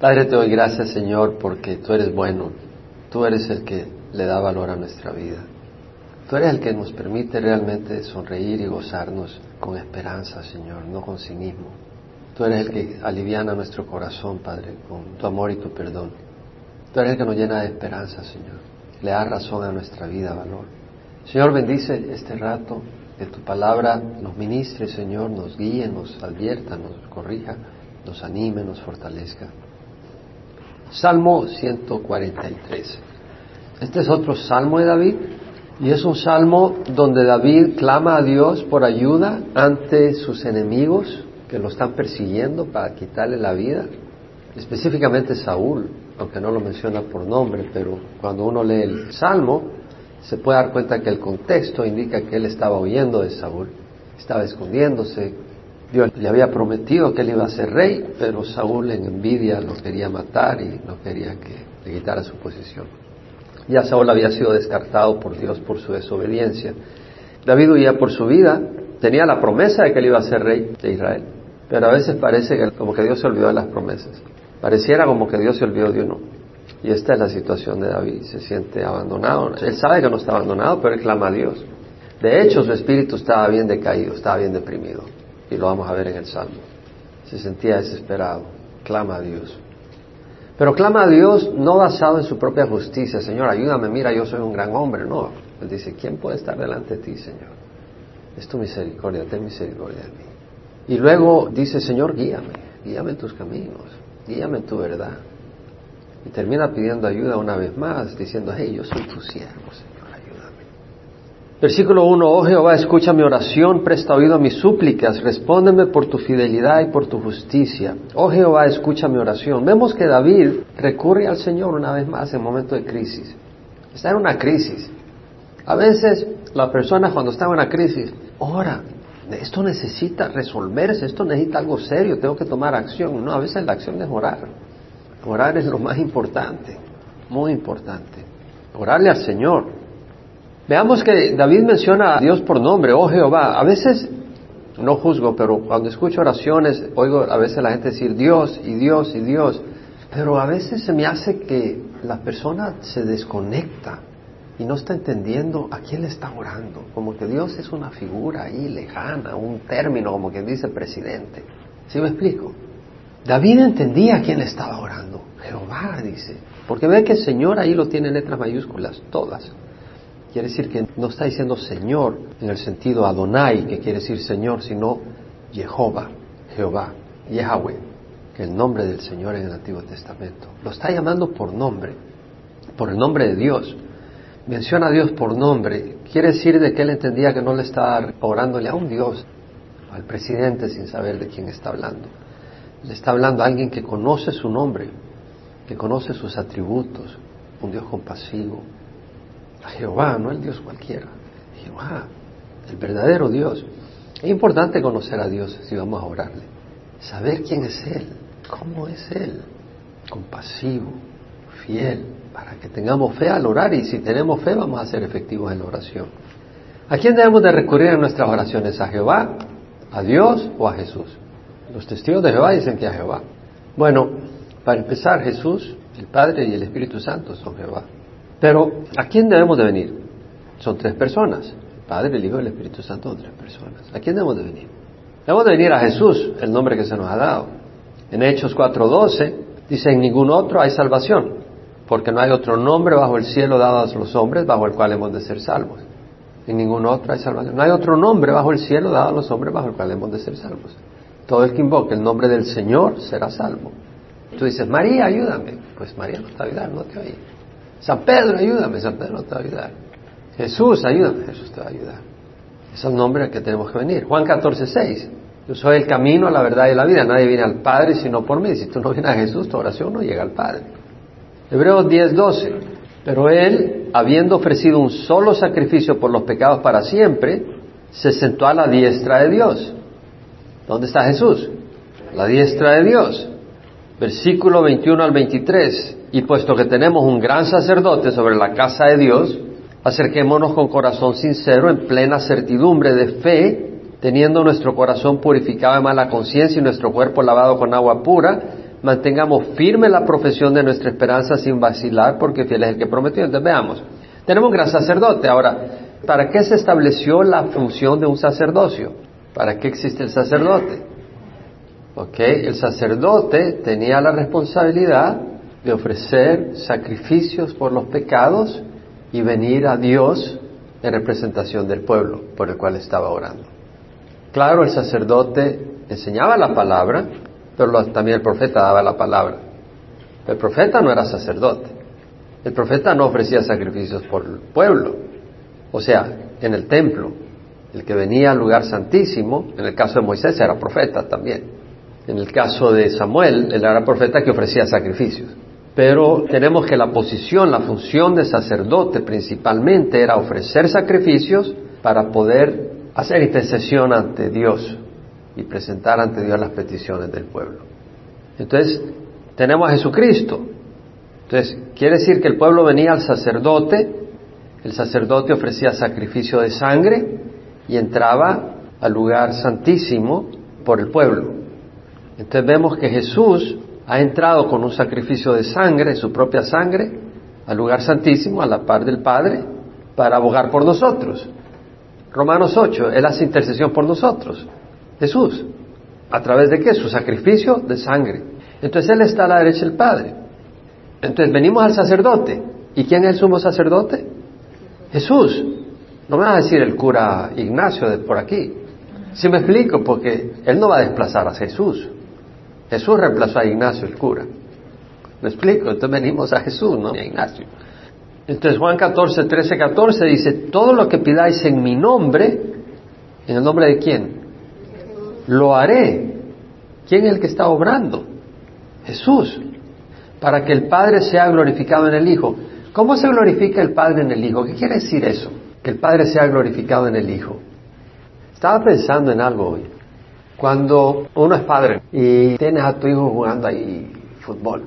Padre, te doy gracias, Señor, porque tú eres bueno. Tú eres el que le da valor a nuestra vida. Tú eres el que nos permite realmente sonreír y gozarnos con esperanza, Señor, no con cinismo. Tú eres el que aliviana nuestro corazón, Padre, con tu amor y tu perdón. Tú eres el que nos llena de esperanza, Señor. Le da razón a nuestra vida, valor. Señor, bendice este rato, que tu palabra nos ministre, Señor, nos guíe, nos advierta, nos corrija, nos anime, nos fortalezca. Salmo 143. Este es otro salmo de David y es un salmo donde David clama a Dios por ayuda ante sus enemigos que lo están persiguiendo para quitarle la vida, específicamente Saúl, aunque no lo menciona por nombre, pero cuando uno lee el salmo se puede dar cuenta que el contexto indica que él estaba huyendo de Saúl, estaba escondiéndose, Dios le había prometido que él iba a ser rey, pero Saúl en envidia lo quería matar y no quería que le quitara su posición. Ya Saúl había sido descartado por Dios por su desobediencia. David huía por su vida, tenía la promesa de que él iba a ser rey de Israel, pero a veces parece que como que Dios se olvidó de las promesas. Pareciera como que Dios se olvidó de uno. Y esta es la situación de David, se siente abandonado. Él sabe que no está abandonado, pero él clama a Dios. De hecho, su espíritu estaba bien decaído, estaba bien deprimido y lo vamos a ver en el Salmo. Se sentía desesperado, clama a Dios. Pero clama a Dios no basado en su propia justicia, Señor, ayúdame, mira, yo soy un gran hombre, no. Él dice, ¿quién puede estar delante de ti, Señor? Es tu misericordia, ten misericordia de mí. Y luego dice, Señor, guíame, guíame en tus caminos, guíame en tu verdad. Y termina pidiendo ayuda una vez más, diciendo, hey, yo soy tu siervo. Versículo 1, oh Jehová, escucha mi oración, presta oído a mis súplicas, respóndeme por tu fidelidad y por tu justicia. Oh Jehová, escucha mi oración. Vemos que David recurre al Señor una vez más en momento de crisis. Está en una crisis. A veces la persona cuando está en una crisis, ora, esto necesita resolverse, esto necesita algo serio, tengo que tomar acción. No, a veces la acción es orar. Orar es lo más importante, muy importante. Orarle al Señor. Veamos que David menciona a Dios por nombre, oh Jehová. A veces, no juzgo, pero cuando escucho oraciones, oigo a veces la gente decir Dios y Dios y Dios. Pero a veces se me hace que la persona se desconecta y no está entendiendo a quién le está orando. Como que Dios es una figura ahí lejana, un término, como que dice presidente. ¿Sí me explico? David entendía a quién le estaba orando. Jehová dice. Porque ve que el Señor ahí lo tiene en letras mayúsculas, todas. Quiere decir que no está diciendo Señor en el sentido Adonai, que quiere decir Señor, sino Jehová, Jehová, Yahweh, que es el nombre del Señor en el Antiguo Testamento. Lo está llamando por nombre, por el nombre de Dios. Menciona a Dios por nombre. Quiere decir de que él entendía que no le estaba orándole a un Dios, al presidente sin saber de quién está hablando. Le está hablando a alguien que conoce su nombre, que conoce sus atributos, un Dios compasivo, a Jehová, no el Dios cualquiera, Jehová, el verdadero Dios. Es importante conocer a Dios si vamos a orarle, saber quién es Él, cómo es Él, compasivo, fiel, para que tengamos fe al orar y si tenemos fe vamos a ser efectivos en la oración. ¿A quién debemos de recurrir en nuestras oraciones? ¿A Jehová, a Dios o a Jesús? Los testigos de Jehová dicen que a Jehová. Bueno, para empezar, Jesús, el Padre y el Espíritu Santo son Jehová. Pero, ¿a quién debemos de venir? Son tres personas. El Padre, el Hijo y el Espíritu Santo son tres personas. ¿A quién debemos de venir? Debemos de venir a Jesús, el nombre que se nos ha dado. En Hechos 4.12 dice, en ningún otro hay salvación, porque no hay otro nombre bajo el cielo dado a los hombres bajo el cual hemos de ser salvos. En ningún otro hay salvación. No hay otro nombre bajo el cielo dado a los hombres bajo el cual hemos de ser salvos. Todo el que invoque el nombre del Señor será salvo. Tú dices, María, ayúdame. Pues María no te va ayudar, no te. San Pedro, ayúdame, San Pedro te va a ayudar. Jesús, ayúdame, Jesús te va a ayudar. Es el nombre al que tenemos que venir. Juan 14, 6. Yo soy el camino, la verdad y la vida. Nadie viene al Padre sino por mí. Si tú no vienes a Jesús, tu oración no llega al Padre. Hebreos 10, 12. Pero Él, habiendo ofrecido un solo sacrificio por los pecados para siempre, se sentó a la diestra de Dios. ¿Dónde está Jesús? La diestra de Dios. Versículo 21 al 23. Y puesto que tenemos un gran sacerdote sobre la casa de Dios, acerquémonos con corazón sincero, en plena certidumbre de fe, teniendo nuestro corazón purificado de mala conciencia y nuestro cuerpo lavado con agua pura. Mantengamos firme la profesión de nuestra esperanza sin vacilar, porque fiel es el que prometió. Entonces veamos, tenemos un gran sacerdote. Ahora, ¿para qué se estableció la función de un sacerdocio? ¿Para qué existe el sacerdote? Ok, el sacerdote tenía la responsabilidad de ofrecer sacrificios por los pecados y venir a Dios en representación del pueblo por el cual estaba orando. Claro, el sacerdote enseñaba la palabra, pero también el profeta daba la palabra. El profeta no era sacerdote. El profeta no ofrecía sacrificios por el pueblo. O sea, en el templo, el que venía al lugar santísimo, en el caso de Moisés era profeta también. En el caso de Samuel, él era profeta que ofrecía sacrificios. Pero tenemos que la posición, la función de sacerdote principalmente era ofrecer sacrificios para poder hacer intercesión ante Dios y presentar ante Dios las peticiones del pueblo. Entonces, tenemos a Jesucristo. Entonces, quiere decir que el pueblo venía al sacerdote, el sacerdote ofrecía sacrificio de sangre y entraba al lugar santísimo por el pueblo. Entonces vemos que Jesús ha entrado con un sacrificio de sangre, su propia sangre, al lugar santísimo, a la par del Padre, para abogar por nosotros. Romanos 8, Él hace intercesión por nosotros. Jesús. ¿A través de qué? Su sacrificio de sangre. Entonces Él está a la derecha del Padre. Entonces venimos al sacerdote. ¿Y quién es el sumo sacerdote? Jesús. No me va a decir el cura Ignacio de por aquí. Si me explico, porque Él no va a desplazar a Jesús. Jesús reemplazó a Ignacio el cura. ¿Me explico? Entonces venimos a Jesús, no a Ignacio. Entonces Juan 14, 13, 14 dice, todo lo que pidáis en mi nombre, ¿en el nombre de quién? Lo haré. ¿Quién es el que está obrando? Jesús. Para que el Padre sea glorificado en el Hijo. ¿Cómo se glorifica el Padre en el Hijo? ¿Qué quiere decir eso? Que el Padre sea glorificado en el Hijo. Estaba pensando en algo hoy. Cuando uno es padre y tienes a tu hijo jugando ahí fútbol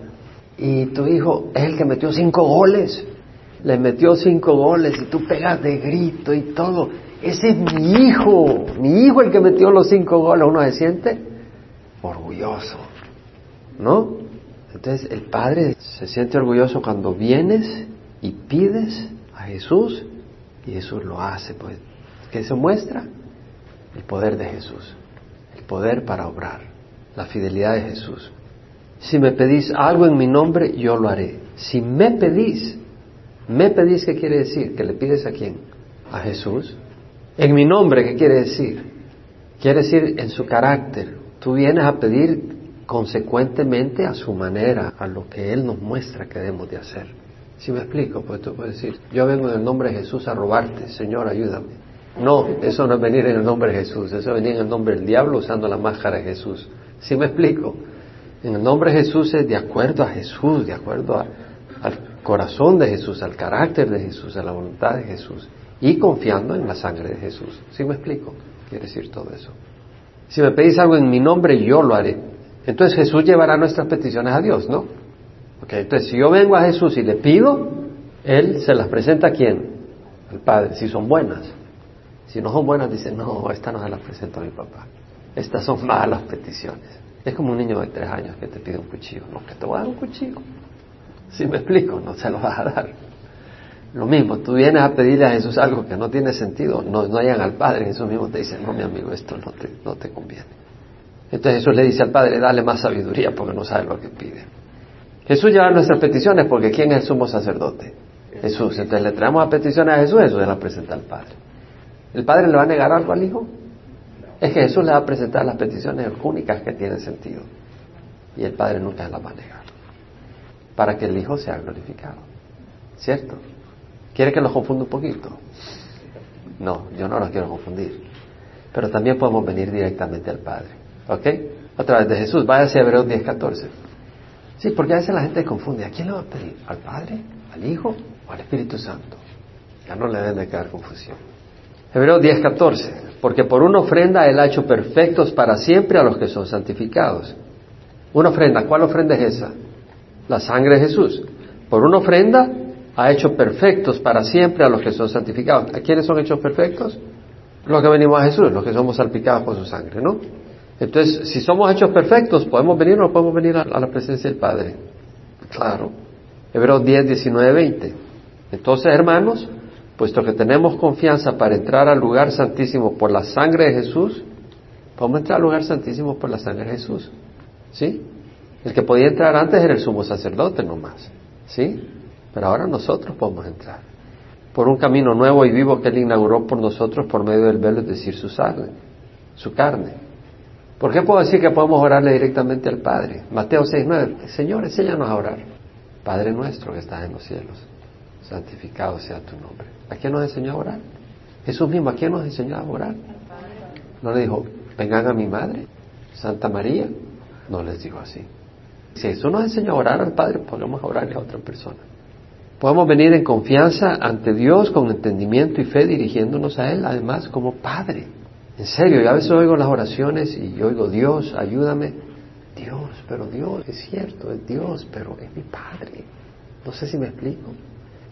y tu hijo es el que metió cinco goles, le metió cinco goles y tú pegas de grito y todo, ese es mi hijo, mi hijo el que metió los cinco goles, uno se siente orgulloso, ¿no? Entonces el padre se siente orgulloso cuando vienes y pides a Jesús y Jesús lo hace, pues, ¿qué se muestra? El poder de Jesús poder para obrar, la fidelidad de Jesús. Si me pedís algo en mi nombre, yo lo haré. Si me pedís, me pedís, ¿qué quiere decir? ¿Que le pides a quién? A Jesús. En mi nombre, ¿qué quiere decir? Quiere decir en su carácter. Tú vienes a pedir consecuentemente a su manera, a lo que Él nos muestra que debemos de hacer. Si me explico, pues tú puedes decir, yo vengo en el nombre de Jesús a robarte, Señor, ayúdame. No, eso no es venir en el nombre de Jesús, eso es venir en el nombre del diablo usando la máscara de Jesús. ¿Sí me explico? En el nombre de Jesús es de acuerdo a Jesús, de acuerdo al corazón de Jesús, al carácter de Jesús, a la voluntad de Jesús y confiando en la sangre de Jesús. ¿Sí me explico? Quiere decir todo eso. Si me pedís algo en mi nombre, yo lo haré. Entonces Jesús llevará nuestras peticiones a Dios, ¿no? Entonces si yo vengo a Jesús y le pido, Él se las presenta a quién? Al Padre, si son buenas. Si no son buenas, dicen, no, esta no se la presento a mi papá. Estas son malas peticiones. Es como un niño de tres años que te pide un cuchillo. No, que te voy a dar un cuchillo. Si me explico, no se lo vas a dar. Lo mismo, tú vienes a pedirle a Jesús algo que no tiene sentido, no, no hayan al Padre, Jesús mismo te dice, no, mi amigo, esto no te, no te conviene. Entonces Jesús le dice al Padre, dale más sabiduría porque no sabe lo que pide. Jesús lleva nuestras peticiones porque ¿quién es el sumo sacerdote? Jesús. Entonces le traemos a peticiones a Jesús, Jesús las presenta al Padre. ¿El Padre le va a negar algo al Hijo? Es que Jesús le va a presentar las peticiones únicas que tienen sentido. Y el Padre nunca las va a negar. Para que el Hijo sea glorificado. ¿Cierto? ¿Quiere que los confunda un poquito? No, yo no los quiero confundir. Pero también podemos venir directamente al Padre. ¿Ok? A través de Jesús. Váyase a Hebreos 10, 14. Sí, porque a veces la gente confunde. ¿A quién le va a pedir? ¿Al Padre? ¿Al Hijo? ¿O al Espíritu Santo? Ya no le deben de quedar confusión. Hebreos 10:14, porque por una ofrenda Él ha hecho perfectos para siempre a los que son santificados. Una ofrenda, ¿cuál ofrenda es esa? La sangre de Jesús. Por una ofrenda ha hecho perfectos para siempre a los que son santificados. ¿A quiénes son hechos perfectos? Los que venimos a Jesús, los que somos salpicados por su sangre, ¿no? Entonces, si somos hechos perfectos, ¿podemos venir o no podemos venir a, la presencia del Padre? Claro. Hebreos 10, 19, 20. Entonces, hermanos, puesto que tenemos confianza para entrar al lugar santísimo por la sangre de Jesús, podemos entrar al lugar santísimo por la sangre de Jesús. ¿Sí? El que podía entrar antes era el sumo sacerdote nomás. ¿Sí? Pero ahora nosotros podemos entrar. Por un camino nuevo y vivo que Él inauguró por nosotros por medio del velo, es decir, su sangre, su carne. ¿Por qué puedo decir que podemos orarle directamente al Padre? Mateo 6.9. Señor, enséñanos a orar. Padre nuestro que estás en los cielos, santificado sea tu nombre. ¿A quién nos enseñó a orar? Jesús mismo, ¿a quién nos enseñó a orar? No le dijo, vengan a mi madre, Santa María. No les dijo así. Si Jesús nos enseñó a orar al Padre, podemos orarle a otra persona. Podemos venir en confianza ante Dios con entendimiento y fe dirigiéndonos a Él, además como Padre. En serio, yo a veces oigo las oraciones y yo oigo Dios, ayúdame. Dios, pero Dios, es cierto, es Dios, pero es mi Padre. No sé si me explico.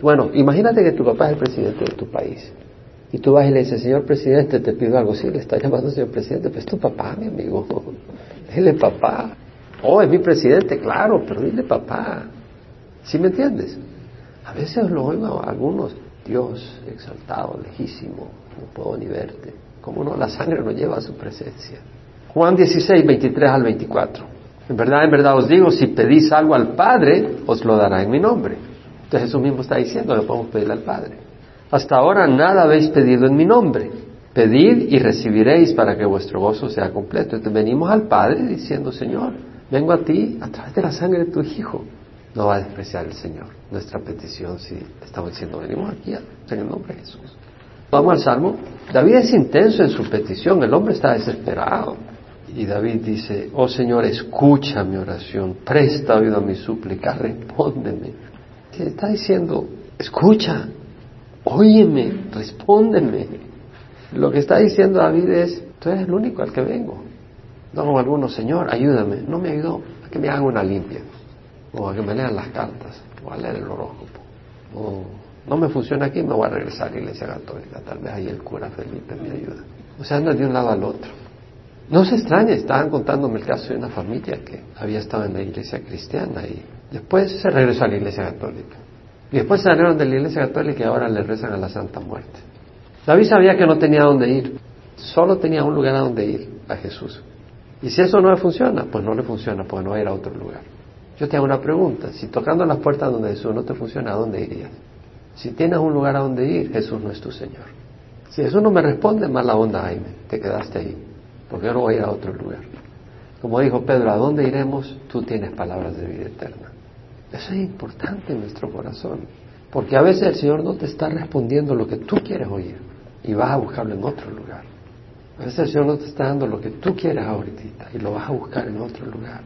Bueno, imagínate que tu papá es el presidente de tu país. Y tú vas y le dices, señor presidente, te pido algo. Sí, le está llamando señor presidente, pues es tu papá, mi amigo. Dile papá. Oh, es mi presidente, claro, pero dile papá. ¿Sí me entiendes? A veces lo oigo a algunos, Dios exaltado, lejísimo, no puedo ni verte. ¿Cómo no? La sangre no lleva a su presencia. Juan 16, 23 al 24. En verdad, en verdad os digo, si pedís algo al Padre, os lo dará en mi nombre. Entonces Jesús mismo está diciendo que podemos pedirle al Padre. Hasta ahora nada habéis pedido en mi nombre. Pedid y recibiréis para que vuestro gozo sea completo. Entonces venimos al Padre diciendo, Señor, Vengo a ti a través de la sangre de tu Hijo. No va a despreciar el Señor nuestra petición si estamos diciendo, venimos aquí en el nombre de Jesús. Vamos al Salmo. David es intenso en su petición, el hombre está desesperado. Y David dice, oh Señor, escucha mi oración, presta oído a mi súplica, respóndeme. Está diciendo, escucha, óyeme, respóndeme. Lo que está diciendo David es, tú eres el único al que vengo. No, algunos, Señor, ayúdame. No me ayudó a que me hagan una limpia, o a que me lean las cartas, o a leer el horóscopo. O no me funciona aquí, me voy a regresar a la iglesia católica. Tal vez ahí el cura Felipe me ayuda. O sea, anda de un lado al otro. No se extraña, estaban contándome el caso de una familia que había estado en la iglesia cristiana y después se regresó a la iglesia católica. Y después salieron de la iglesia católica y ahora le rezan a la Santa Muerte. David sabía que no tenía dónde ir, solo tenía un lugar a donde ir, a Jesús. Y si eso no le funciona, pues no le funciona, pues no va a ir a otro lugar. Yo te hago una pregunta, si tocando las puertas donde Jesús no te funciona, ¿a dónde irías? Si tienes un lugar a donde ir, Jesús no es tu Señor. Si Jesús no me responde, mala onda, Jaime, te quedaste ahí, porque yo no voy a ir a otro lugar. Como dijo Pedro, ¿a dónde iremos? Tú tienes palabras de vida eterna. Eso es importante en nuestro corazón, porque a veces el Señor no te está respondiendo lo que tú quieres oír y vas a buscarlo en otro lugar. A veces el Señor no te está dando lo que tú quieres ahorita y lo vas a buscar en otro lugar.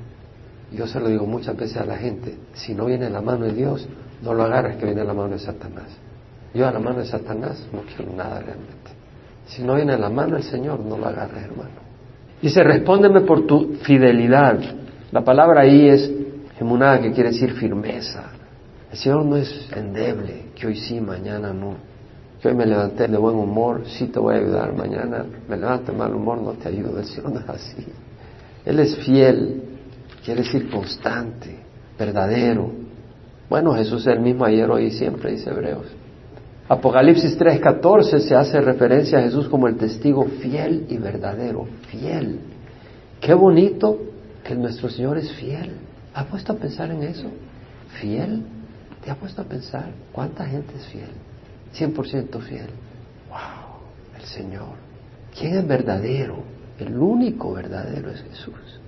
Yo se lo digo muchas veces a la gente, si no viene la mano de Dios, no lo agarres que viene la mano de Satanás. Yo a la mano de Satanás no quiero nada realmente. Si no viene la mano del Señor, no lo agarres, hermano. Dice, respóndeme por tu fidelidad. La palabra ahí es gemunada, que quiere decir firmeza. El Señor no es endeble, que hoy sí, mañana no que hoy me levanté de buen humor, sí te voy a ayudar, mañana me levanto de mal humor, no te ayudo, el Señor no es así. Él es fiel, quiere decir constante, verdadero. Bueno, Jesús es el mismo ayer, hoy y siempre, dice Hebreos. Apocalipsis 3:14 se hace referencia a Jesús como el testigo fiel y verdadero, fiel. Qué bonito que nuestro Señor es fiel. ¿Ha puesto a pensar en eso? ¿Fiel? ¿Te ha puesto a pensar cuánta gente es fiel? 100% fiel. ¡Wow! El Señor. ¿Quién es verdadero? El único verdadero es Jesús.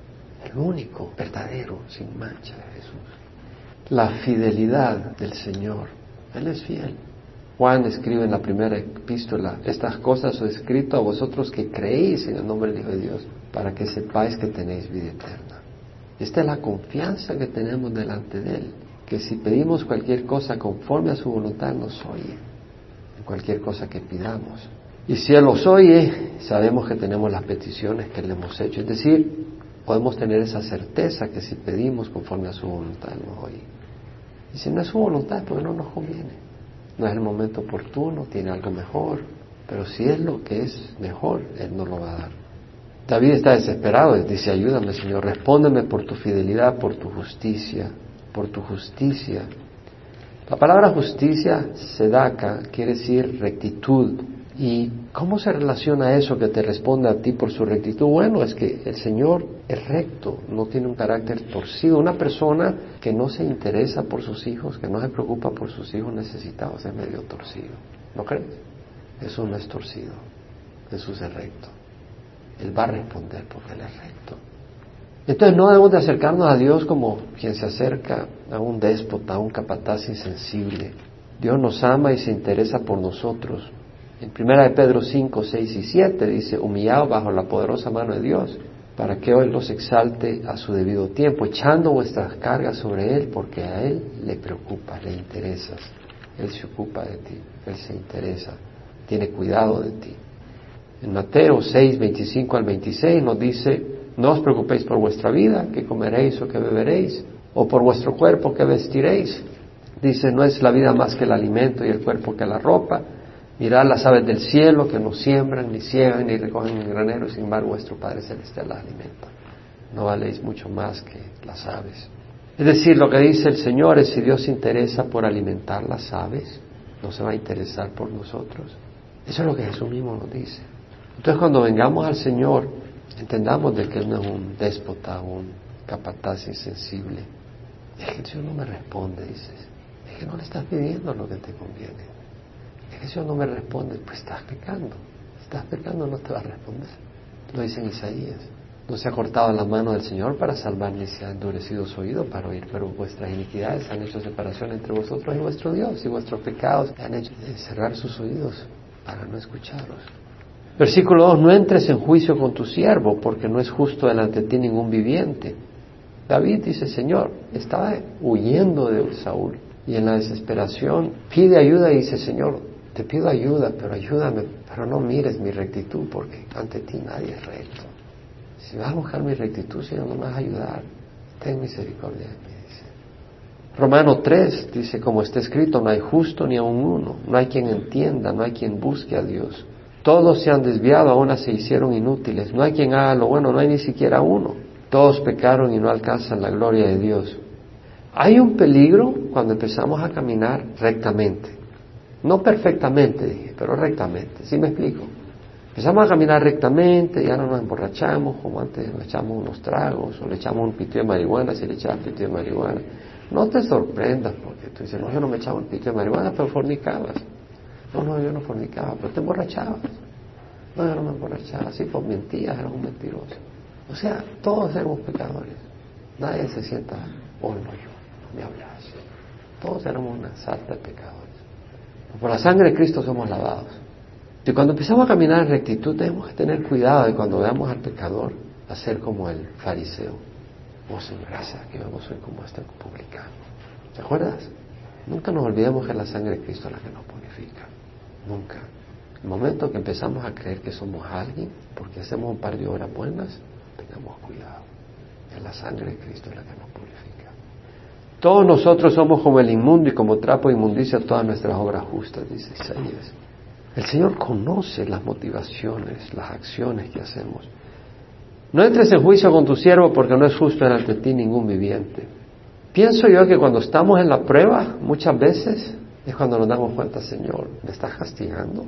El único verdadero, sin mancha de Jesús. La fidelidad del Señor. Él es fiel. Juan escribe en la primera epístola, estas cosas os he escrito a vosotros que creéis en el nombre del Hijo de Dios, para que sepáis que tenéis vida eterna. Esta es la confianza que tenemos delante de Él, que si pedimos cualquier cosa conforme a su voluntad nos oye cualquier cosa que pidamos. Y si Él los oye, sabemos que tenemos las peticiones que le hemos hecho. Es decir, podemos tener esa certeza que si pedimos conforme a su voluntad, nos oye. Y si no es su voluntad, pues no nos conviene. No es el momento oportuno, tiene algo mejor. Pero si es lo que es mejor, Él nos lo va a dar. David está desesperado, dice, ayúdame Señor, respóndeme por tu fidelidad, por tu justicia, por tu justicia. La palabra justicia, sedaka, quiere decir rectitud. ¿Y cómo se relaciona eso que te responde a ti por su rectitud? Bueno, es que el Señor es recto, no tiene un carácter torcido. Una persona que no se interesa por sus hijos, que no se preocupa por sus hijos necesitados, es medio torcido. ¿No crees? Eso no es torcido. Jesús es recto. Él va a responder porque Él es recto. Entonces no debemos de acercarnos a Dios como quien se acerca a un déspota, a un capataz insensible. Dios nos ama y se interesa por nosotros. En 1 de Pedro 5, 6 y 7 dice, humillado bajo la poderosa mano de Dios, para que hoy los exalte a su debido tiempo, echando vuestras cargas sobre Él, porque a Él le preocupa, le interesas. Él se ocupa de ti, Él se interesa, tiene cuidado de ti. En Mateo 6, 25 al 26 nos dice, no os preocupéis por vuestra vida, que comeréis o que beberéis, o por vuestro cuerpo que vestiréis. Dice, no es la vida más que el alimento y el cuerpo que la ropa. Mirad las aves del cielo que no siembran, ni ciegan, ni recogen en granero, y sin embargo vuestro Padre Celestial las alimenta. No valéis mucho más que las aves. Es decir, lo que dice el Señor es si Dios se interesa por alimentar las aves, no se va a interesar por nosotros. Eso es lo que Jesús mismo nos dice. Entonces cuando vengamos al Señor, entendamos de que Él no es un déspota, un capataz insensible. Es que Señor no me responde, dices. Es que no le estás pidiendo lo que te conviene. Es que Señor no me responde, pues estás pecando. Estás pecando, no te va a responder. Lo dice en Isaías. No se ha cortado la mano del Señor para salvar ni se ha endurecido su oído para oír, pero vuestras iniquidades han hecho separación entre vosotros y vuestro Dios, y vuestros pecados han hecho cerrar sus oídos para no escucharos. Versículo 2, no entres en juicio con tu siervo, porque no es justo delante de ti ningún viviente. David dice, Señor, estaba huyendo de Saúl y en la desesperación pide ayuda y dice, Señor, te pido ayuda, pero ayúdame, pero no mires mi rectitud, porque ante ti nadie es recto. Si vas a buscar mi rectitud, Señor, no me vas a ayudar. Ten misericordia de mí, dice. Romano 3 dice, como está escrito, no hay justo ni aun uno, no hay quien entienda, no hay quien busque a Dios. Todos se han desviado, aún se hicieron inútiles. No hay quien haga lo bueno, no hay ni siquiera uno. Todos pecaron y no alcanzan la gloria de Dios. Hay un peligro cuando empezamos a caminar rectamente. No perfectamente, dije, pero rectamente. ¿Sí me explico? Empezamos a caminar rectamente, ya no nos emborrachamos como antes, nos echamos unos tragos o le echamos un pito de marihuana si le echabas pito de marihuana. No te sorprendas porque tú dices, no, yo no me echaba un pito de marihuana, pero fornicabas. No, no, yo no fornicaba, pero te emborrachabas. No, yo no me emborrachaba, sí, pues mentías, eras un mentiroso. O sea, todos éramos pecadores. Nadie se sienta, oh no, yo, no me hablas. Todos éramos una salta de pecadores. Por la sangre de Cristo somos lavados. Y cuando empezamos a caminar en rectitud, tenemos que tener cuidado de cuando veamos al pecador, hacer como el fariseo. Oh Señor, gracias que vemos hoy como este publicano. ¿Te acuerdas? Nunca nos olvidemos que es la sangre de Cristo la que nos purifica. Nunca. El momento que empezamos a creer que somos alguien, porque hacemos un par de horas buenas, tengamos cuidado. Es la sangre de Cristo la que nos purifica. Todos nosotros somos como el inmundo y como trapo inmundicia todas nuestras obras justas, dice Isaías. El Señor conoce las motivaciones, las acciones que hacemos. No entres en juicio con tu siervo porque no es justo delante de ti ningún viviente. Pienso yo que cuando estamos en la prueba, muchas veces es cuando nos damos cuenta, Señor, ¿me estás castigando?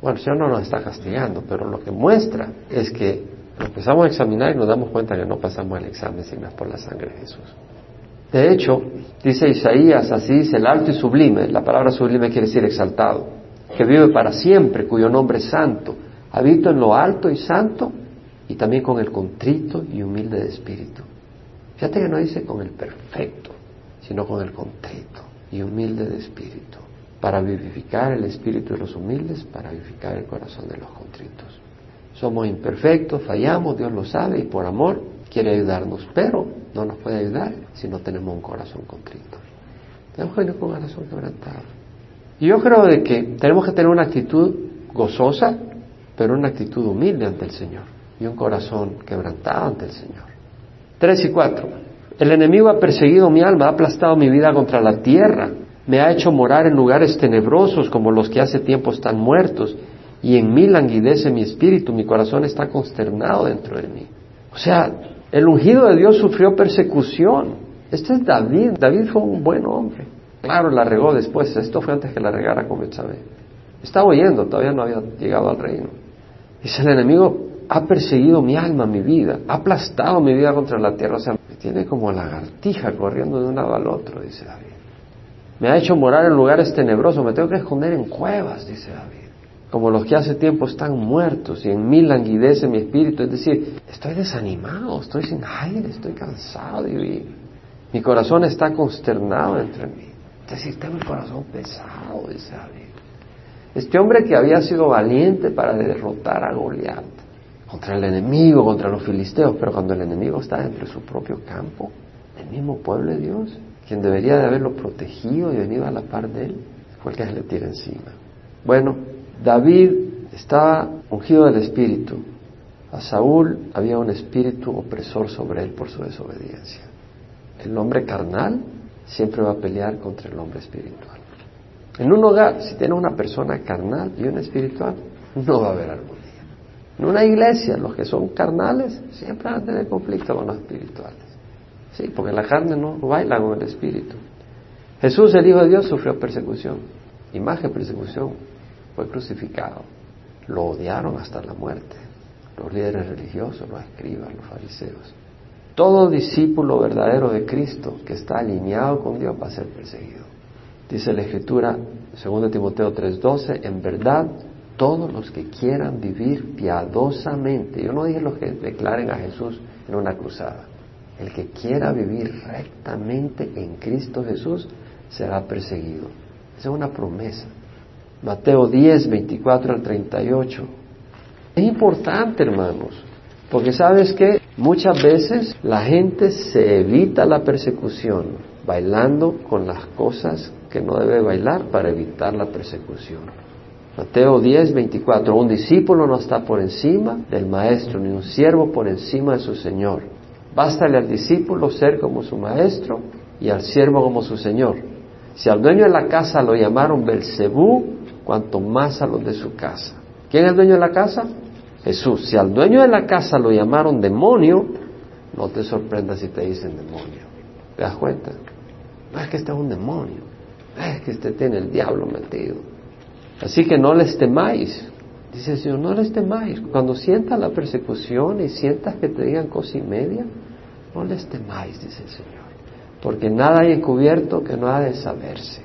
Bueno, el Señor no nos está castigando, pero lo que muestra es que empezamos a examinar y nos damos cuenta que no pasamos el examen si no es por la sangre de Jesús. De hecho, dice Isaías, así dice el alto y sublime, la palabra sublime quiere decir exaltado que vive para siempre, cuyo nombre es santo, habito en lo alto y santo y también con el contrito y humilde de espíritu. Fíjate que no dice con el perfecto, sino con el contrito y humilde de espíritu, para vivificar el espíritu de los humildes, para vivificar el corazón de los contritos. Somos imperfectos, fallamos, Dios lo sabe y por amor quiere ayudarnos, pero no nos puede ayudar si no tenemos un corazón contrito. Tenemos que venir con un corazón quebrantado. Y yo creo de que tenemos que tener una actitud gozosa, pero una actitud humilde ante el Señor y un corazón quebrantado ante el Señor. Tres y cuatro. El enemigo ha perseguido mi alma, ha aplastado mi vida contra la tierra, me ha hecho morar en lugares tenebrosos como los que hace tiempo están muertos, y en mí languidece mi espíritu, mi corazón está consternado dentro de mí. O sea, el ungido de Dios sufrió persecución. Este es David. David fue un buen hombre. Claro, la regó después. Esto fue antes que la regara con Betsabé. Estaba oyendo, todavía no había llegado al reino. Dice el enemigo, ha perseguido mi alma, mi vida, ha aplastado mi vida contra la tierra. O sea, tiene como lagartija corriendo de un lado al otro, dice David. Me ha hecho morar en lugares tenebrosos, me tengo que esconder en cuevas, dice David como los que hace tiempo están muertos y en mí languidece mi espíritu. Es decir, estoy desanimado, estoy sin aire, estoy cansado de. Mi corazón está consternado entre mí. Es decir, tengo el corazón pesado, dice David. Este hombre que había sido valiente para derrotar a Goliat contra el enemigo, contra los filisteos, pero cuando el enemigo está dentro de su propio campo, el mismo pueblo de Dios, quien debería de haberlo protegido y venido a la par de él, fue el que se le tira encima. Bueno, David estaba ungido del Espíritu. A Saúl había un espíritu opresor sobre él por su desobediencia. El hombre carnal siempre va a pelear contra el hombre espiritual. En un hogar, si tiene una persona carnal y una espiritual, no va a haber armonía. En una iglesia, los que son carnales siempre van a tener conflicto con los espirituales. Sí, porque la carne no baila con el espíritu. Jesús, el Hijo de Dios, sufrió persecución, y más que persecución, fue crucificado. Lo odiaron hasta la muerte. Los líderes religiosos, los escribas, los fariseos. Todo discípulo verdadero de Cristo que está alineado con Dios va a ser perseguido. Dice la Escritura, 2 Timoteo 3:12, en verdad todos los que quieran vivir piadosamente, yo no dije los que declaren a Jesús en una cruzada, el que quiera vivir rectamente en Cristo Jesús será perseguido. Esa es una promesa. Mateo 10, 24 al 38. Es importante, hermanos, porque sabes que muchas veces la gente se evita la persecución bailando con las cosas que no debe bailar para evitar la persecución. Mateo 10, 24. Un discípulo no está por encima del maestro, ni un siervo por encima de su señor. Bástale al discípulo ser como su maestro y al siervo como su señor. Si al dueño de la casa lo llamaron Belcebú, cuanto más a los de su casa. ¿Quién es el dueño de la casa? Jesús. Si al dueño de la casa lo llamaron demonio, no te sorprendas si te dicen demonio. ¿Te das cuenta? No es que este es un demonio, es que este tiene el diablo metido. Así que no les temáis. Dice el Señor, no les temáis. Cuando sientas la persecución y sientas que te digan cosa y media, no les temáis, dice el Señor. Porque nada hay encubierto que no ha de saberse,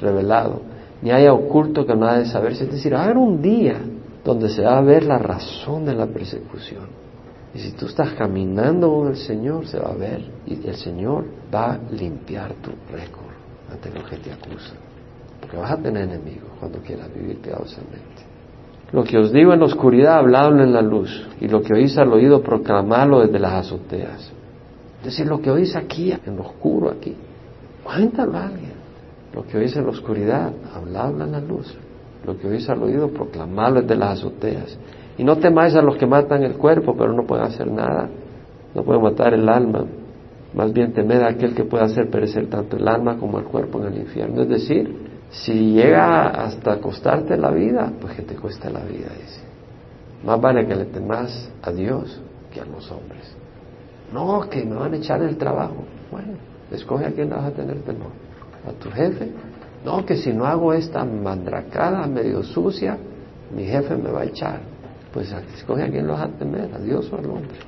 revelado ni haya oculto que no ha de saberse. Es decir, haber un día donde se va a ver la razón de la persecución. Y si tú estás caminando con el Señor, se va a ver. Y el Señor va a limpiar tu récord ante los que te acusan. Porque vas a tener enemigos cuando quieras vivir piadosamente. Lo que os digo en la oscuridad, habladlo en la luz. Y lo que oís al oído, proclamadlo desde las azoteas. Es decir, lo que oís aquí, en lo oscuro aquí, cuéntalo a alguien. Lo que oís en la oscuridad, habladlo en la luz. Lo que oís al oído, proclamadlo desde las azoteas. Y no temáis a los que matan el cuerpo, pero no pueden hacer nada. No pueden matar el alma. Más bien temed a aquel que puede hacer perecer tanto el alma como el cuerpo en el infierno. Es decir, si llega hasta costarte la vida, pues que te cueste la vida, dice. Más vale que le temas a Dios que a los hombres. No, que me van a echar el trabajo. Bueno, escoge a quién vas a tener temor a tu jefe. No, que si no hago esta mandracada medio sucia, mi jefe me va a echar. Pues escoge a quién lo vas a temer, a Dios o al hombre.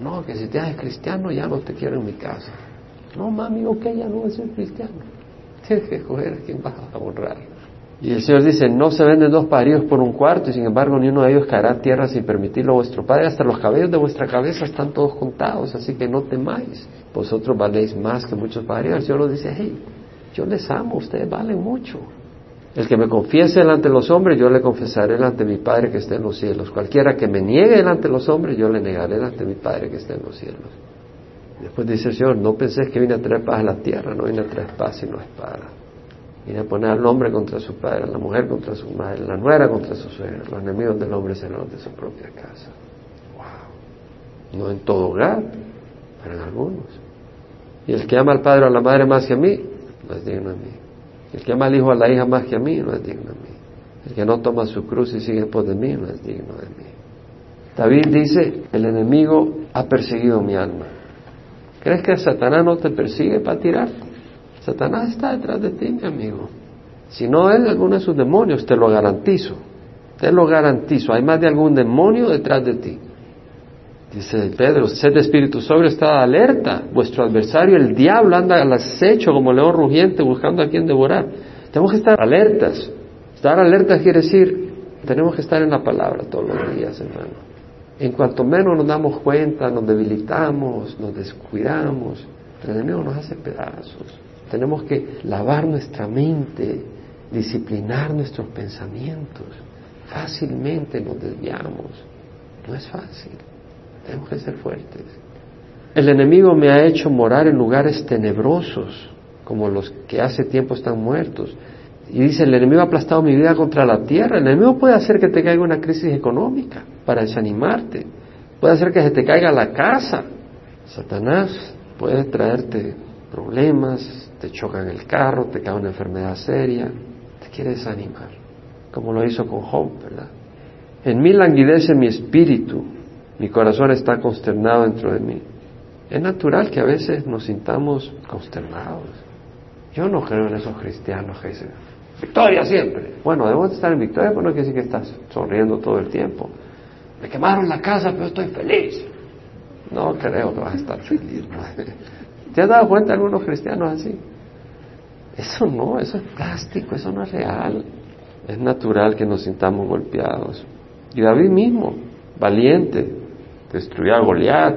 No, que si te haces cristiano ya no te quiero en mi casa. No, mami, ok, ya no voy a ser cristiano. Tienes que a quién vas a honrar. Y el Señor dice, no se venden dos paridos por un cuarto y sin embargo ni uno de ellos caerá en tierra sin permitirlo a vuestro Padre. Hasta los cabellos de vuestra cabeza están todos contados, así que no temáis. Vosotros valéis más que muchos paridos. El Señor nos dice, hey, yo les amo, ustedes valen mucho. El que me confiese delante de los hombres, yo le confesaré delante de mi Padre que está en los cielos. Cualquiera que me niegue delante de los hombres, yo le negaré delante de mi Padre que está en los cielos. Después dice el Señor, no penséis que vine a traer paz a la tierra, no vine a traer paz sino espada. Vine a poner al hombre contra su padre, a la mujer contra su madre, la nuera contra su suegra. Los enemigos del hombre serán los de su propia casa. Wow. No en todo hogar, pero en algunos. Y el que ama al padre o a la madre más que a mí, no es digno de mí. El que ama al hijo o a la hija más que a mí no es digno de mí. El que no toma su cruz y sigue por de mí no es digno de mí. David dice, el enemigo ha perseguido mi alma. ¿Crees que Satanás no te persigue para tirar? Satanás está detrás de ti, mi amigo. Si no es alguno de sus demonios, te lo garantizo. Te lo garantizo. Hay más de algún demonio detrás de ti. Dice Pedro, sed de espíritu sobre, está alerta. Vuestro adversario, el diablo, anda al acecho como león rugiente buscando a quien devorar. Tenemos que estar alertas. Estar alertas quiere decir, tenemos que estar en la palabra todos los días, hermano. En cuanto menos nos damos cuenta, nos debilitamos, nos descuidamos, el enemigo nos hace pedazos. Tenemos que lavar nuestra mente, disciplinar nuestros pensamientos. Fácilmente nos desviamos. No es fácil. Tenemos que ser fuertes. El enemigo me ha hecho morar en lugares tenebrosos, como los que hace tiempo están muertos. Y dice, el enemigo ha aplastado mi vida contra la tierra. El enemigo puede hacer que te caiga una crisis económica para desanimarte. Puede hacer que se te caiga la casa. Satanás puede traerte problemas, te choca en el carro, te cae una enfermedad seria, te quiere desanimar, como lo hizo con Job, ¿verdad? En mí languidece mi espíritu, mi corazón está consternado dentro de mí. Es natural que a veces nos sintamos consternados. Yo no creo en esos cristianos que dicen, victoria siempre. Bueno, debemos estar en victoria, pero no quiere decir que estás sonriendo todo el tiempo. Me quemaron la casa, pero estoy feliz. No creo que vas a estar feliz. ¿Te has dado cuenta de algunos cristianos así? Eso no, eso es plástico, eso no es real. Es natural que nos sintamos golpeados. Y David mismo, valiente, destruyó a Goliat,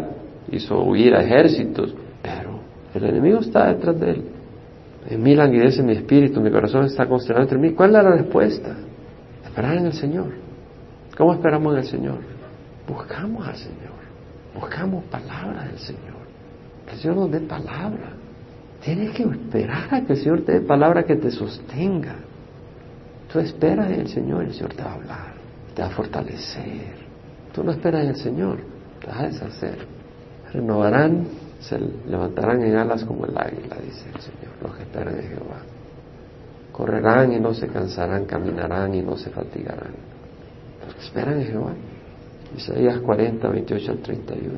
hizo huir a ejércitos, pero el enemigo está detrás de él. En mí languidece mi espíritu, mi corazón está consternado entre mí. ¿Cuál es la respuesta? Esperar en el Señor. ¿Cómo esperamos en el Señor? Buscamos al Señor. Buscamos palabras del Señor. Que el Señor nos dé palabra. Tienes que esperar a que el Señor te dé palabra que te sostenga. Tú esperas en el Señor y el Señor te va a hablar, te va a fortalecer. Tú no esperas en el Señor, te vas a deshacer. Renovarán, se levantarán en alas como el águila, dice el Señor, los que esperan en Jehová. Correrán y no se cansarán, caminarán y no se fatigarán. Los que esperan en Jehová. Isaías 40, 28 al 31.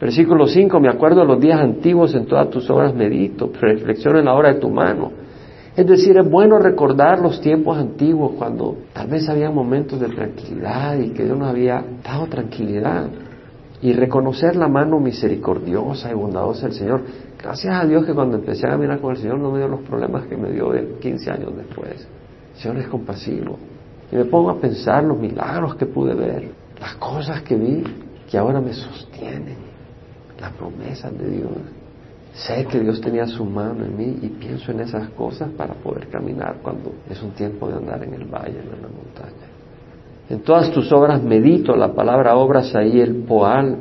Versículo 5, me acuerdo de los días antiguos, en todas tus obras medito, reflexiono en la hora de tu mano. Es decir, es bueno recordar los tiempos antiguos cuando tal vez había momentos de tranquilidad y que Dios nos había dado tranquilidad. Y reconocer la mano misericordiosa y bondadosa del Señor. Gracias a Dios que cuando empecé a caminar con el Señor no me dio los problemas que me dio de 15 años después. El Señor es compasivo. Y me pongo a pensar los milagros que pude ver, las cosas que vi que ahora me sostienen, las promesas de Dios. Sé que Dios tenía su mano en mí y pienso en esas cosas para poder caminar cuando es un tiempo de andar en el valle, en la montaña. En todas tus obras medito, la palabra obras ahí, el poal,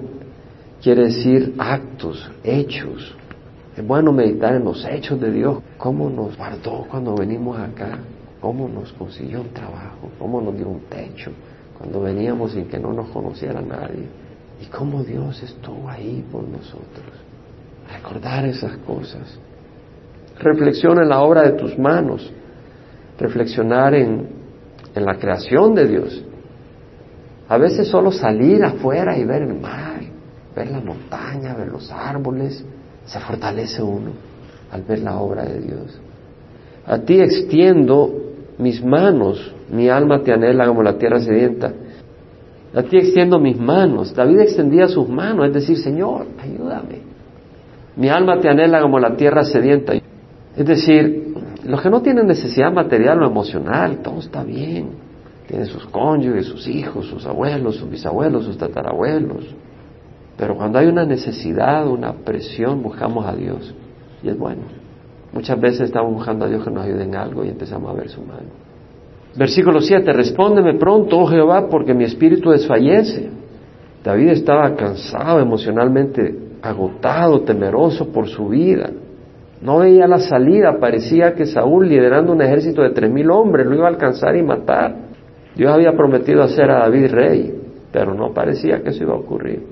quiere decir actos, hechos. Es bueno meditar en los hechos de Dios, cómo nos guardó cuando venimos acá, cómo nos consiguió un trabajo, cómo nos dio un techo, cuando veníamos sin que no nos conociera nadie, y cómo Dios estuvo ahí por nosotros. Recordar esas cosas. Reflexiona en la obra de tus manos. Reflexionar en, en la creación de Dios. A veces solo salir afuera y ver el mar, ver la montaña, ver los árboles, se fortalece uno al ver la obra de Dios. A ti extiendo mis manos, mi alma te anhela como la tierra sedienta. A ti extiendo mis manos. David extendía sus manos, es decir, Señor, ayúdame. Mi alma te anhela como la tierra sedienta. Es decir, los que no tienen necesidad material o emocional, todo está bien. Tienen sus cónyuges, sus hijos, sus abuelos, sus bisabuelos, sus tatarabuelos. Pero cuando hay una necesidad, una presión, buscamos a Dios. Y es bueno. Muchas veces estamos buscando a Dios que nos ayude en algo y empezamos a ver su mano. Versículo 7. Respóndeme pronto, oh Jehová, porque mi espíritu desfallece. David estaba cansado emocionalmente agotado, temeroso por su vida. No veía la salida, parecía que Saúl, liderando un ejército de tres mil hombres, lo iba a alcanzar y matar. Dios había prometido hacer a David rey, pero no parecía que eso iba a ocurrir.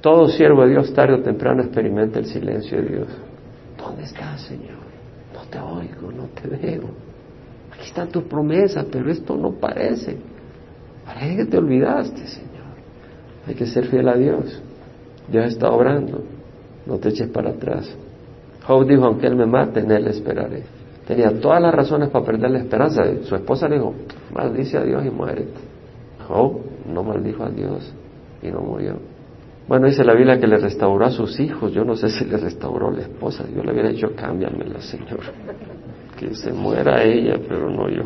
Todo siervo de Dios tarde o temprano experimenta el silencio de Dios. ¿Dónde estás, Señor? No te oigo, no te veo. Aquí están tus promesas, pero esto no parece. Parece que te olvidaste, Señor. Hay que ser fiel a Dios. Dios está obrando. No te eches para atrás. Job dijo, aunque Él me mate, en Él esperaré. Tenía todas las razones para perder la esperanza. Su esposa le dijo, maldice a Dios y muérete. Job no maldijo a Dios y no murió. Bueno, dice la Biblia que le restauró a sus hijos. Yo no sé si le restauró a la esposa. Yo le hubiera dicho, cámbiamela, Señor. Que se muera ella, pero no yo.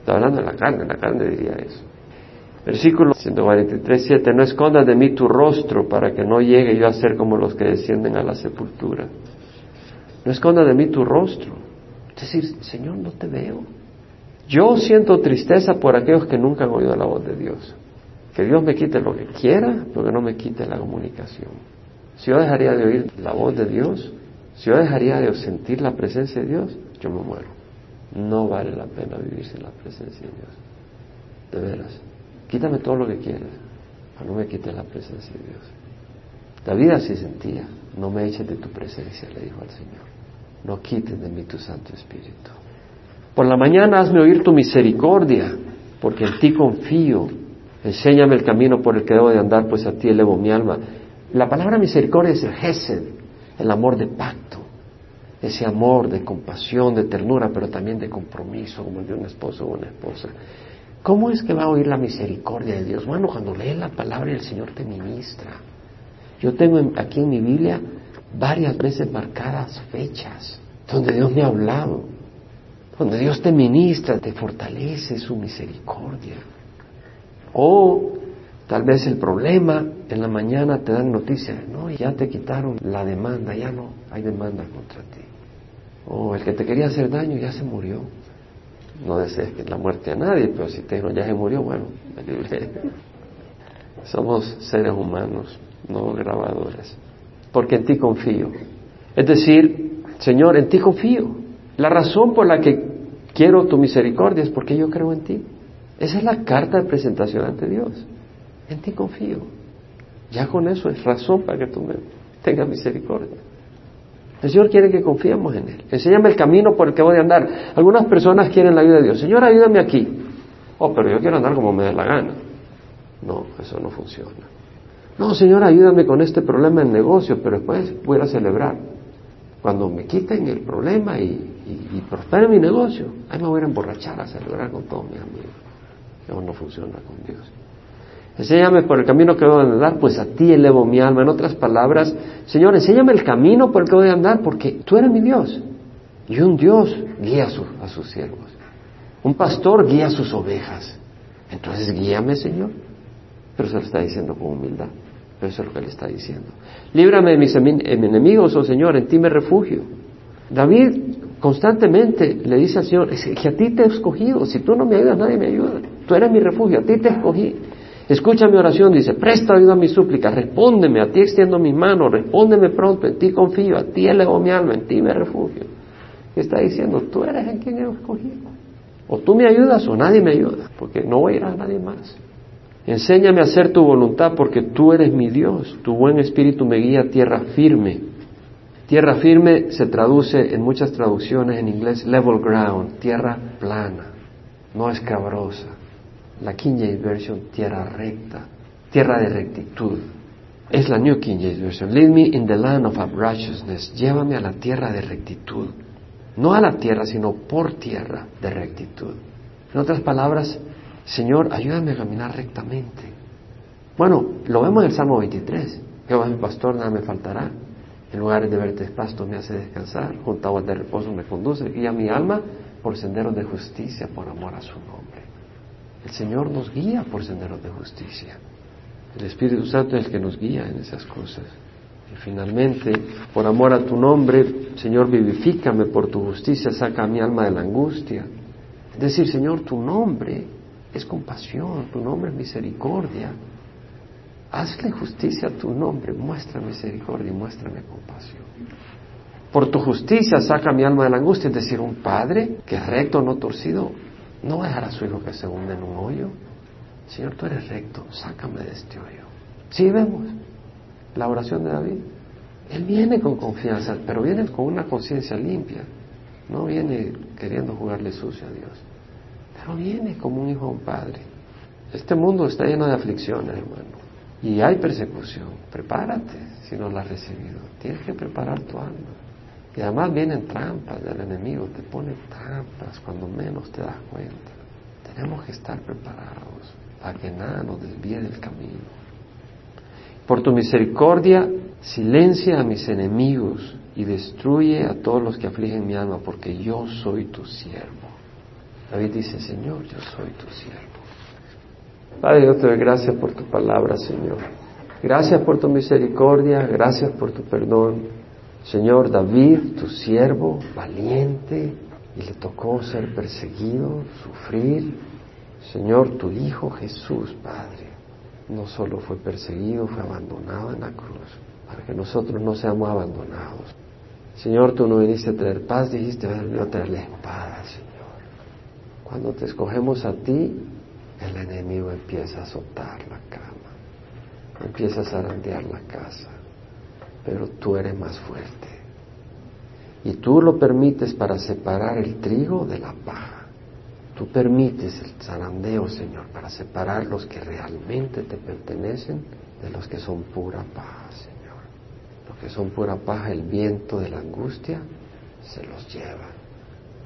Está hablando de la carne, la carne diría eso. Versículo 143, 7. No escondas de mí tu rostro para que no llegue yo a ser como los que descienden a la sepultura. No escondas de mí tu rostro. Es decir, Señor, no te veo. Yo siento tristeza por aquellos que nunca han oído la voz de Dios. Que Dios me quite lo que quiera, pero que no me quite la comunicación. Si yo dejaría de oír la voz de Dios, si yo dejaría de sentir la presencia de Dios, yo me muero. No vale la pena vivir sin la presencia de Dios. De veras. Quítame todo lo que quieras, pero no me quites la presencia de Dios. David así sentía. No me eches de tu presencia, le dijo al Señor. No quites de mí tu Santo Espíritu. Por la mañana hazme oír tu misericordia, porque en ti confío. Enséñame el camino por el que debo de andar, pues a ti elevo mi alma. La palabra misericordia es el Gesed, el amor de pacto, ese amor de compasión, de ternura, pero también de compromiso, como el de un esposo o una esposa. ¿Cómo es que va a oír la misericordia de Dios? Bueno, cuando lees la palabra y el Señor te ministra. Yo tengo aquí en mi Biblia varias veces marcadas fechas donde Dios me ha hablado, donde Dios te ministra, te fortalece su misericordia. O tal vez el problema, en la mañana te dan noticias, no, ya te quitaron la demanda, ya no hay demanda contra ti. O el que te quería hacer daño ya se murió. No desees la muerte a nadie, pero si te ya se murió, bueno, Somos seres humanos, no grabadores. Porque en ti confío. Es decir, Señor, en ti confío. La razón por la que quiero tu misericordia es porque yo creo en ti. Esa es la carta de presentación ante Dios. En ti confío. Ya con eso es razón para que tú me tengas misericordia. El Señor quiere que confiemos en Él. Enséñame el camino por el que voy a andar. Algunas personas quieren la ayuda de Dios. Señor, ayúdame aquí. Oh, pero yo quiero andar como me dé la gana. No, eso no funciona. No, Señor, ayúdame con este problema en negocio, pero después voy a celebrar. Cuando me quiten el problema y, y, prospere mi negocio, ahí me voy a emborrachar a celebrar con todos mis amigos. Eso no funciona con Dios. Enséñame por el camino que voy a andar, pues a ti elevo mi alma. En otras palabras, Señor, enséñame el camino por el que voy a andar, porque tú eres mi Dios. Y un Dios guía a, a sus siervos. Un pastor guía a sus ovejas. Entonces guíame, Señor. Pero se lo está diciendo con humildad. Pero eso es lo que le está diciendo. Líbrame de mis enemigos, oh Señor, en ti me refugio. David constantemente le dice al Señor, que a ti te he escogido, si tú no me ayudas, nadie me ayuda. Tú eres mi refugio, a ti te escogí. Escucha mi oración, dice, presta ayuda a mi súplica, respóndeme, a ti extiendo mis manos, respóndeme pronto, en ti confío, a ti elevo mi alma, en ti me refugio. está diciendo, tú eres el quien he escogido. O tú me ayudas o nadie me ayuda, porque no voy a ir a nadie más. Enséñame a hacer tu voluntad porque tú eres mi Dios, tu buen espíritu me guía a tierra firme. Tierra firme se traduce en muchas traducciones en inglés level ground, tierra plana, no escabrosa. La King James Version, tierra recta, tierra de rectitud. Es la New King James Version. Lead me in the land of righteousness. Llévame a la tierra de rectitud. No a la tierra, sino por tierra de rectitud. En otras palabras, Señor, ayúdame a caminar rectamente. Bueno, lo vemos en el Salmo 23. Jehová es mi pastor, nada me faltará. En lugares de verte pasto me hace descansar, junto a aguas de reposo me conduce, guía mi alma por senderos de justicia, por amor a su nombre. El Señor nos guía por senderos de justicia. El Espíritu Santo es el que nos guía en esas cosas. Y finalmente, por amor a tu nombre, Señor, vivifícame por tu justicia, saca a mi alma de la angustia. Es decir, Señor, tu nombre es compasión, tu nombre es misericordia. Hazle justicia a tu nombre, muestra misericordia y muéstrame compasión. Por tu justicia saca mi alma de la angustia, es decir, un padre que es recto, no torcido, no va a su hijo que se hunde en un hoyo. Señor, tú eres recto, sácame de este hoyo. Sí vemos la oración de David. Él viene con confianza, pero viene con una conciencia limpia. No viene queriendo jugarle sucio a Dios. Pero viene como un hijo a un padre. Este mundo está lleno de aflicciones, hermano. Y hay persecución. Prepárate si no la has recibido. Tienes que preparar tu alma. Y además vienen trampas del enemigo. Te pone trampas cuando menos te das cuenta. Tenemos que estar preparados para que nada nos desvíe del camino. Por tu misericordia, silencia a mis enemigos y destruye a todos los que afligen mi alma, porque yo soy tu siervo. David dice, Señor, yo soy tu siervo. Padre, yo te doy gracias por tu palabra, Señor. Gracias por tu misericordia, gracias por tu perdón. Señor, David, tu siervo, valiente, y le tocó ser perseguido, sufrir. Señor, tu Hijo Jesús, Padre, no solo fue perseguido, fue abandonado en la cruz, para que nosotros no seamos abandonados. Señor, tú no viniste a traer paz, dijiste, a traer la espada, Señor. Cuando te escogemos a ti, el enemigo empieza a azotar la cama, empieza a zarandear la casa, pero tú eres más fuerte. Y tú lo permites para separar el trigo de la paja. Tú permites el zarandeo, Señor, para separar los que realmente te pertenecen de los que son pura paja, Señor. Los que son pura paja, el viento de la angustia se los lleva.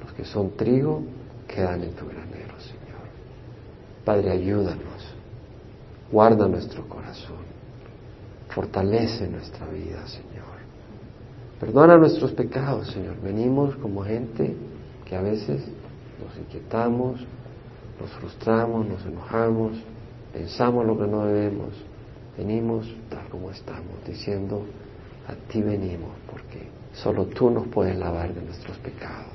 Los que son trigo quedan en tu granero. Padre, ayúdanos. Guarda nuestro corazón. Fortalece nuestra vida, Señor. Perdona nuestros pecados, Señor. Venimos como gente que a veces nos inquietamos, nos frustramos, nos enojamos, pensamos lo que no debemos, venimos tal como estamos, diciendo, a ti venimos porque solo tú nos puedes lavar de nuestros pecados.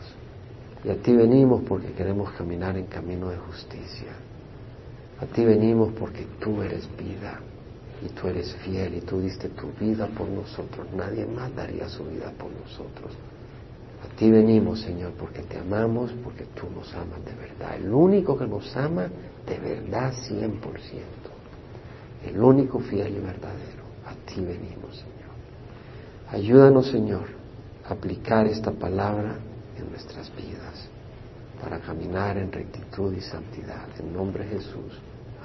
Y a ti venimos porque queremos caminar en camino de justicia. A ti venimos porque tú eres vida y tú eres fiel y tú diste tu vida por nosotros. Nadie más daría su vida por nosotros. A ti venimos, Señor, porque te amamos, porque tú nos amas de verdad. El único que nos ama de verdad 100%. El único fiel y verdadero. A ti venimos, Señor. Ayúdanos, Señor, a aplicar esta palabra en nuestras vidas para caminar en rectitud y santidad. En nombre de Jesús.